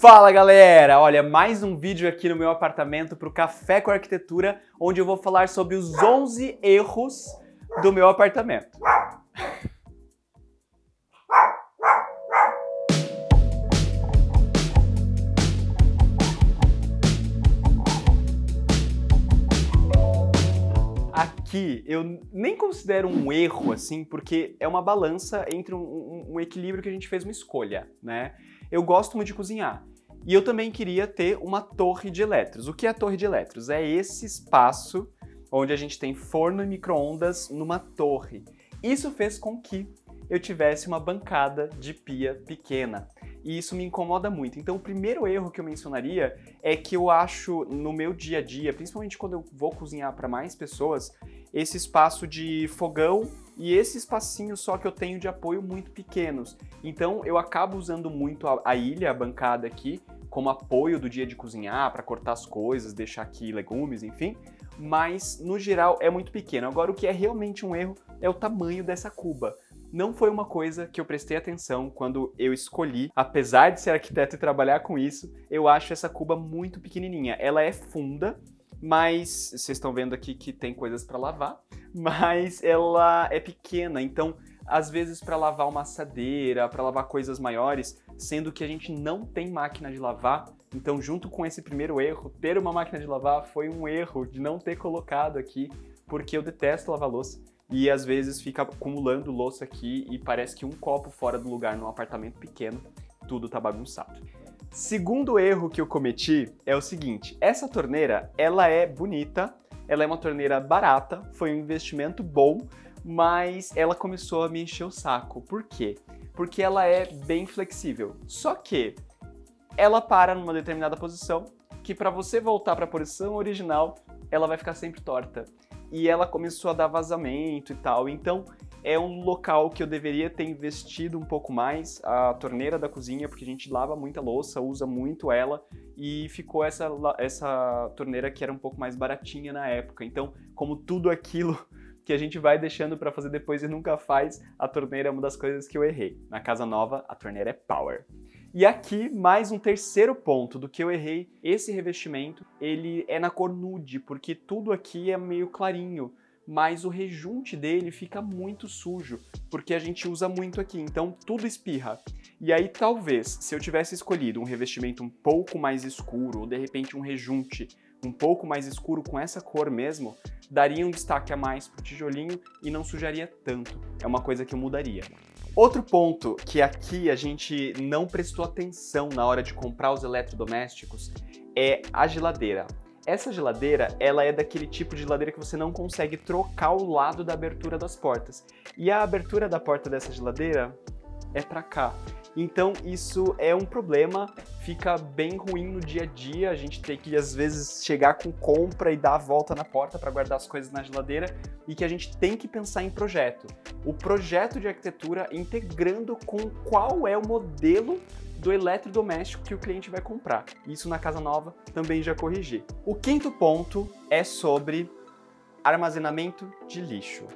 Fala galera! Olha, mais um vídeo aqui no meu apartamento para o Café com Arquitetura, onde eu vou falar sobre os 11 erros do meu apartamento. Aqui eu nem considero um erro assim, porque é uma balança entre um, um, um equilíbrio que a gente fez uma escolha, né? Eu gosto muito de cozinhar. E eu também queria ter uma torre de elétrons. O que é a torre de elétrons? É esse espaço onde a gente tem forno e micro-ondas numa torre. Isso fez com que eu tivesse uma bancada de pia pequena. E isso me incomoda muito. Então, o primeiro erro que eu mencionaria é que eu acho no meu dia a dia, principalmente quando eu vou cozinhar para mais pessoas, esse espaço de fogão e esse espacinho só que eu tenho de apoio muito pequenos. Então eu acabo usando muito a, a ilha, a bancada aqui, como apoio do dia de cozinhar, para cortar as coisas, deixar aqui legumes, enfim. Mas no geral é muito pequeno. Agora o que é realmente um erro é o tamanho dessa cuba. Não foi uma coisa que eu prestei atenção quando eu escolhi, apesar de ser arquiteto e trabalhar com isso, eu acho essa cuba muito pequenininha. Ela é funda, mas vocês estão vendo aqui que tem coisas para lavar mas ela é pequena, então às vezes para lavar uma assadeira, para lavar coisas maiores, sendo que a gente não tem máquina de lavar, então junto com esse primeiro erro, ter uma máquina de lavar foi um erro de não ter colocado aqui, porque eu detesto lavar louça e às vezes fica acumulando louça aqui e parece que um copo fora do lugar num apartamento pequeno, tudo tá bagunçado. Segundo erro que eu cometi é o seguinte, essa torneira, ela é bonita, ela é uma torneira barata, foi um investimento bom, mas ela começou a me encher o saco. Por quê? Porque ela é bem flexível. Só que ela para numa determinada posição que para você voltar para a posição original, ela vai ficar sempre torta. E ela começou a dar vazamento e tal. Então, é um local que eu deveria ter investido um pouco mais, a torneira da cozinha, porque a gente lava muita louça, usa muito ela, e ficou essa, essa torneira que era um pouco mais baratinha na época. Então, como tudo aquilo que a gente vai deixando para fazer depois e nunca faz, a torneira é uma das coisas que eu errei. Na casa nova, a torneira é power. E aqui, mais um terceiro ponto do que eu errei, esse revestimento, ele é na cor nude, porque tudo aqui é meio clarinho mas o rejunte dele fica muito sujo, porque a gente usa muito aqui, então tudo espirra. E aí talvez, se eu tivesse escolhido um revestimento um pouco mais escuro, ou de repente um rejunte um pouco mais escuro com essa cor mesmo, daria um destaque a mais pro tijolinho e não sujaria tanto. É uma coisa que eu mudaria. Outro ponto que aqui a gente não prestou atenção na hora de comprar os eletrodomésticos é a geladeira. Essa geladeira, ela é daquele tipo de geladeira que você não consegue trocar o lado da abertura das portas. E a abertura da porta dessa geladeira é para cá. Então isso é um problema, fica bem ruim no dia a dia, a gente tem que às vezes chegar com compra e dar a volta na porta para guardar as coisas na geladeira e que a gente tem que pensar em projeto. O projeto de arquitetura integrando com qual é o modelo do eletrodoméstico que o cliente vai comprar. Isso na casa nova também já corrigi. O quinto ponto é sobre armazenamento de lixo.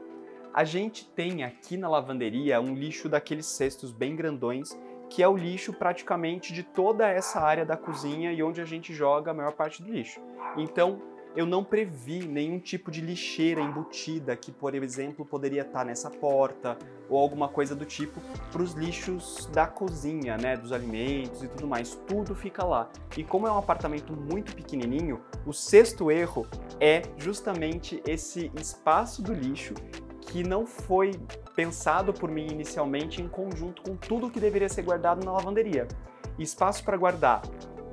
A gente tem aqui na lavanderia um lixo daqueles cestos bem grandões, que é o lixo praticamente de toda essa área da cozinha e onde a gente joga a maior parte do lixo. Então, eu não previ nenhum tipo de lixeira embutida que, por exemplo, poderia estar nessa porta ou alguma coisa do tipo para os lixos da cozinha, né, dos alimentos e tudo mais. Tudo fica lá. E como é um apartamento muito pequenininho, o sexto erro é justamente esse espaço do lixo que não foi pensado por mim inicialmente em conjunto com tudo que deveria ser guardado na lavanderia. Espaço para guardar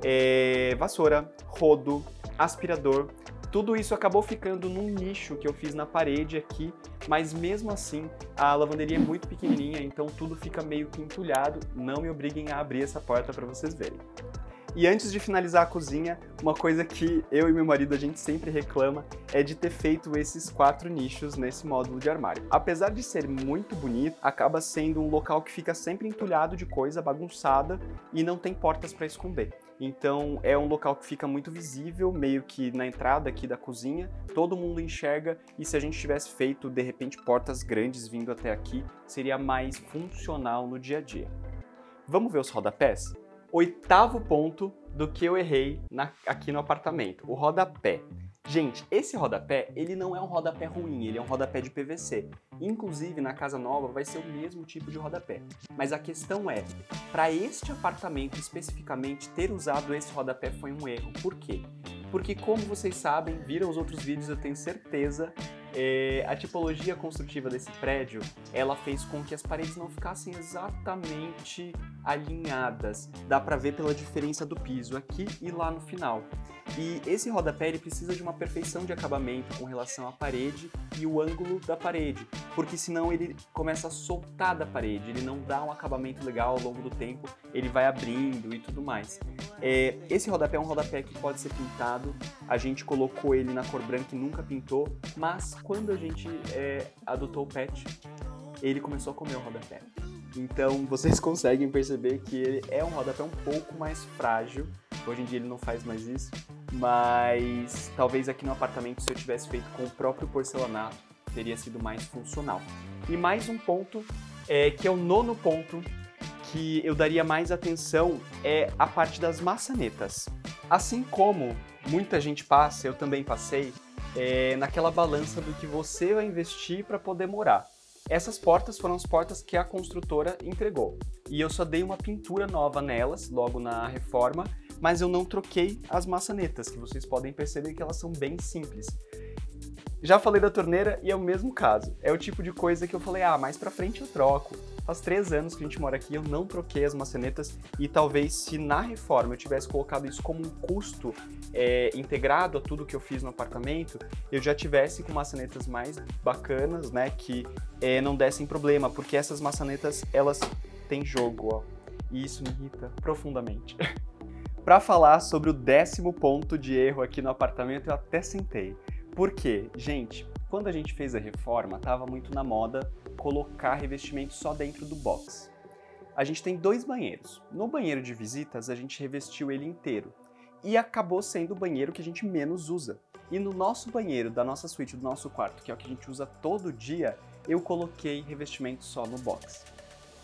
é, vassoura, rodo, aspirador, tudo isso acabou ficando num nicho que eu fiz na parede aqui, mas mesmo assim a lavanderia é muito pequenininha, então tudo fica meio que entulhado. Não me obriguem a abrir essa porta para vocês verem. E antes de finalizar a cozinha, uma coisa que eu e meu marido a gente sempre reclama é de ter feito esses quatro nichos nesse módulo de armário. Apesar de ser muito bonito, acaba sendo um local que fica sempre entulhado de coisa, bagunçada e não tem portas para esconder. Então é um local que fica muito visível, meio que na entrada aqui da cozinha, todo mundo enxerga e se a gente tivesse feito de repente portas grandes vindo até aqui, seria mais funcional no dia a dia. Vamos ver os rodapés? Oitavo ponto do que eu errei na, aqui no apartamento, o rodapé. Gente, esse rodapé, ele não é um rodapé ruim, ele é um rodapé de PVC. Inclusive, na casa nova vai ser o mesmo tipo de rodapé. Mas a questão é, para este apartamento especificamente, ter usado esse rodapé foi um erro. Por quê? Porque como vocês sabem, viram os outros vídeos, eu tenho certeza, é, a tipologia construtiva desse prédio, ela fez com que as paredes não ficassem exatamente alinhadas. Dá para ver pela diferença do piso aqui e lá no final. E esse rodapé precisa de uma perfeição de acabamento com relação à parede e o ângulo da parede, porque senão ele começa a soltar da parede, ele não dá um acabamento legal ao longo do tempo, ele vai abrindo e tudo mais. É, esse rodapé é um rodapé que pode ser pintado, a gente colocou ele na cor branca e nunca pintou, mas quando a gente é, adotou o pet, ele começou a comer o rodapé. Então vocês conseguem perceber que ele é um rodapé um pouco mais frágil. Hoje em dia ele não faz mais isso, mas talvez aqui no apartamento se eu tivesse feito com o próprio porcelanato teria sido mais funcional. E mais um ponto, é, que é o nono ponto que eu daria mais atenção é a parte das maçanetas. Assim como muita gente passa, eu também passei, é, naquela balança do que você vai investir para poder morar. Essas portas foram as portas que a construtora entregou. E eu só dei uma pintura nova nelas, logo na reforma, mas eu não troquei as maçanetas, que vocês podem perceber que elas são bem simples. Já falei da torneira e é o mesmo caso. É o tipo de coisa que eu falei, ah, mais pra frente eu troco. Faz três anos que a gente mora aqui, eu não troquei as maçanetas e talvez se na reforma eu tivesse colocado isso como um custo é, integrado a tudo que eu fiz no apartamento, eu já tivesse com maçanetas mais bacanas, né, que é, não dessem problema, porque essas maçanetas elas têm jogo, ó, e isso me irrita profundamente. Para falar sobre o décimo ponto de erro aqui no apartamento, eu até sentei. Por quê? Gente, quando a gente fez a reforma, estava muito na moda colocar revestimento só dentro do box. A gente tem dois banheiros. No banheiro de visitas, a gente revestiu ele inteiro. E acabou sendo o banheiro que a gente menos usa. E no nosso banheiro, da nossa suíte, do nosso quarto, que é o que a gente usa todo dia, eu coloquei revestimento só no box.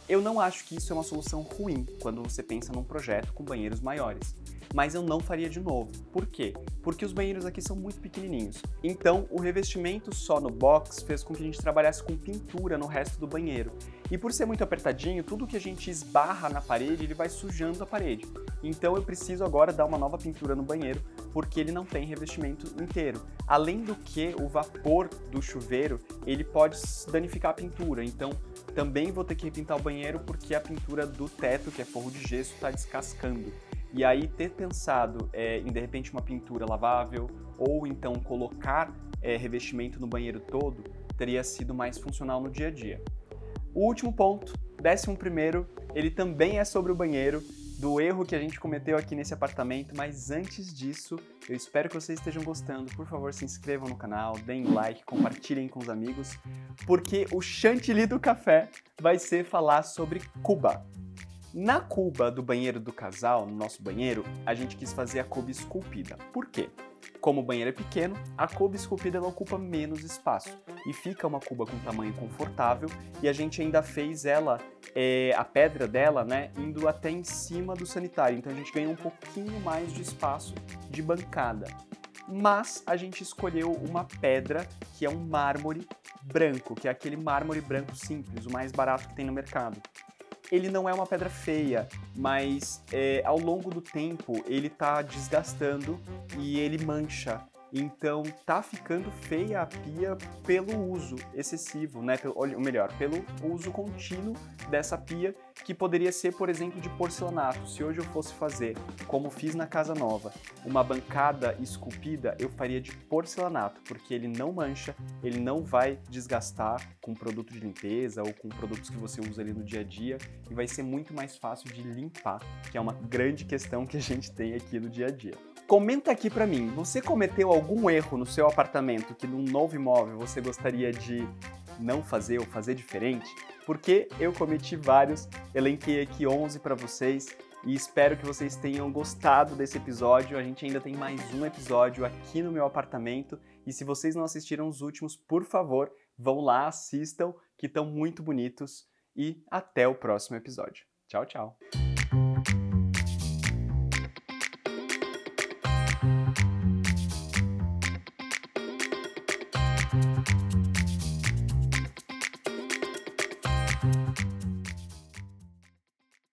Eu não acho que isso é uma solução ruim quando você pensa num projeto com banheiros maiores, mas eu não faria de novo. Por quê? Porque os banheiros aqui são muito pequenininhos. Então, o revestimento só no box fez com que a gente trabalhasse com pintura no resto do banheiro. E por ser muito apertadinho, tudo que a gente esbarra na parede, ele vai sujando a parede. Então eu preciso agora dar uma nova pintura no banheiro, porque ele não tem revestimento inteiro. Além do que, o vapor do chuveiro, ele pode danificar a pintura. Então, também vou ter que repintar o banheiro porque a pintura do teto, que é forro de gesso, está descascando. E aí ter pensado é, em de repente uma pintura lavável ou então colocar é, revestimento no banheiro todo teria sido mais funcional no dia a dia. O último ponto, décimo primeiro, ele também é sobre o banheiro do erro que a gente cometeu aqui nesse apartamento, mas antes disso, eu espero que vocês estejam gostando. Por favor, se inscrevam no canal, deem like, compartilhem com os amigos, porque o chantilly do café vai ser falar sobre Cuba. Na cuba do banheiro do casal, no nosso banheiro, a gente quis fazer a cuba esculpida. Por quê? Como o banheiro é pequeno, a cuba esculpida ocupa menos espaço e fica uma cuba com tamanho confortável e a gente ainda fez ela, é, a pedra dela, né, indo até em cima do sanitário, então a gente ganhou um pouquinho mais de espaço de bancada. Mas a gente escolheu uma pedra que é um mármore branco, que é aquele mármore branco simples, o mais barato que tem no mercado ele não é uma pedra feia, mas é, ao longo do tempo ele tá desgastando e ele mancha. Então tá ficando feia a pia pelo uso excessivo, né? Ou melhor, pelo uso contínuo dessa pia, que poderia ser, por exemplo, de porcelanato. Se hoje eu fosse fazer, como fiz na casa nova, uma bancada esculpida, eu faria de porcelanato, porque ele não mancha, ele não vai desgastar com produto de limpeza ou com produtos que você usa ali no dia a dia e vai ser muito mais fácil de limpar, que é uma grande questão que a gente tem aqui no dia a dia. Comenta aqui para mim, você cometeu algum erro no seu apartamento que num novo imóvel você gostaria de não fazer ou fazer diferente? Porque eu cometi vários, elenquei aqui 11 para vocês e espero que vocês tenham gostado desse episódio. A gente ainda tem mais um episódio aqui no meu apartamento e se vocês não assistiram os últimos, por favor, vão lá, assistam, que estão muito bonitos e até o próximo episódio. Tchau, tchau.